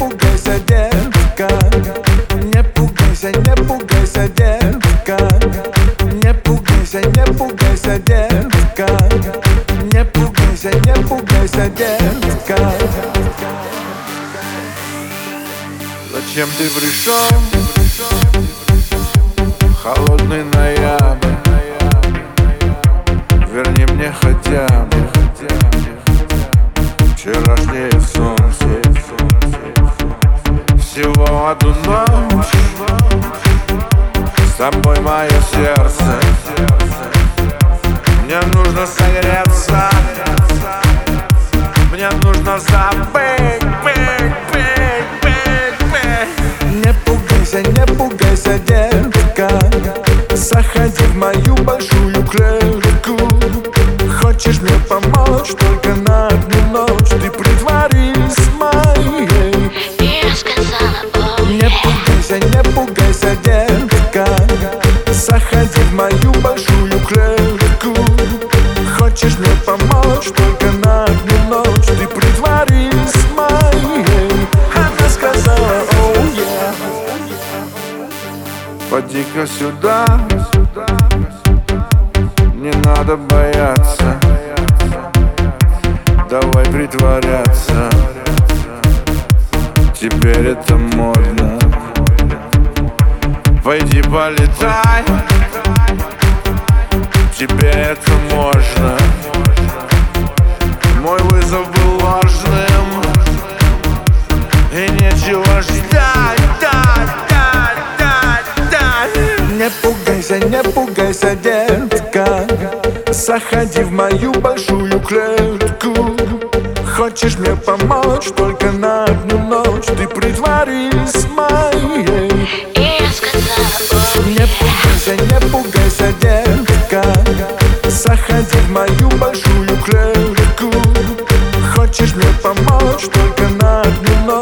пугайся, детка. Не пугайся, не пугайся, детка. Не пугайся, не пугайся, детка. Не пугайся, не пугайся, детка. Зачем ты пришел? Холодный ноябрь. Верни мне хотя бы. Вчерашнее сон Ночь С тобой мое сердце. Мне нужно согреться. Мне нужно забыть, быть, быть, быть, быть. Не пугайся, не пугайся, детка. Заходи в мою большую клетку. Хочешь мне помочь? Только Хочешь мне помочь? Только на одну ночь Ты притворись моей. Она сказала, оу, yeah Поди-ка сюда. Не надо бояться. Давай притворяться. Теперь это модно. Пойди полетай. Тебе это можно ждать, Не пугайся, не пугайся, детка. Заходи в мою большую клетку. Хочешь мне помочь? Только на одну ночь Ты притворись моей. Я сказала, о, Не пугайся, не пугайся, детка. Заходи в мою большую клетку. Хочешь мне помочь? Только на одну